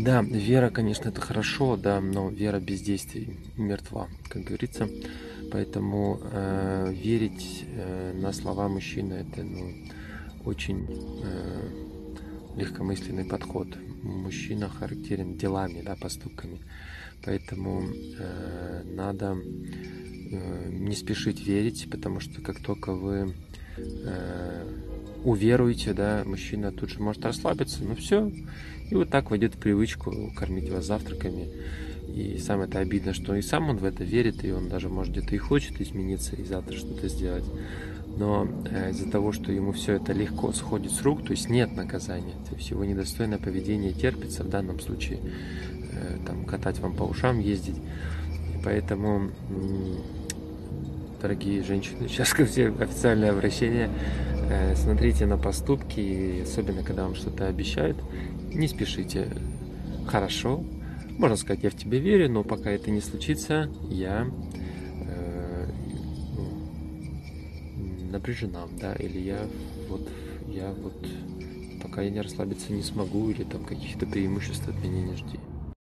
Да, вера, конечно, это хорошо, да, но вера без действий мертва, как говорится. Поэтому э, верить э, на слова мужчины это ну, очень э, легкомысленный подход. Мужчина характерен делами, да, поступками. Поэтому э, надо э, не спешить верить, потому что как только вы э, уверуете, да, мужчина тут же может расслабиться, ну все, и вот так войдет в привычку кормить вас завтраками. И самое это обидно, что и сам он в это верит, и он даже, может, где-то и хочет измениться, и завтра что-то сделать. Но э, из-за того, что ему все это легко сходит с рук, то есть нет наказания, то есть его недостойное поведение терпится в данном случае, э, там, катать вам по ушам, ездить. И поэтому, дорогие женщины, сейчас ко всем официальное обращение, смотрите на поступки, особенно когда вам что-то обещают, не спешите. Хорошо, можно сказать, я в тебя верю, но пока это не случится, я э, ну, напряжена, да, или я вот, я вот, пока я не расслабиться не смогу, или там каких-то преимуществ от меня не жди.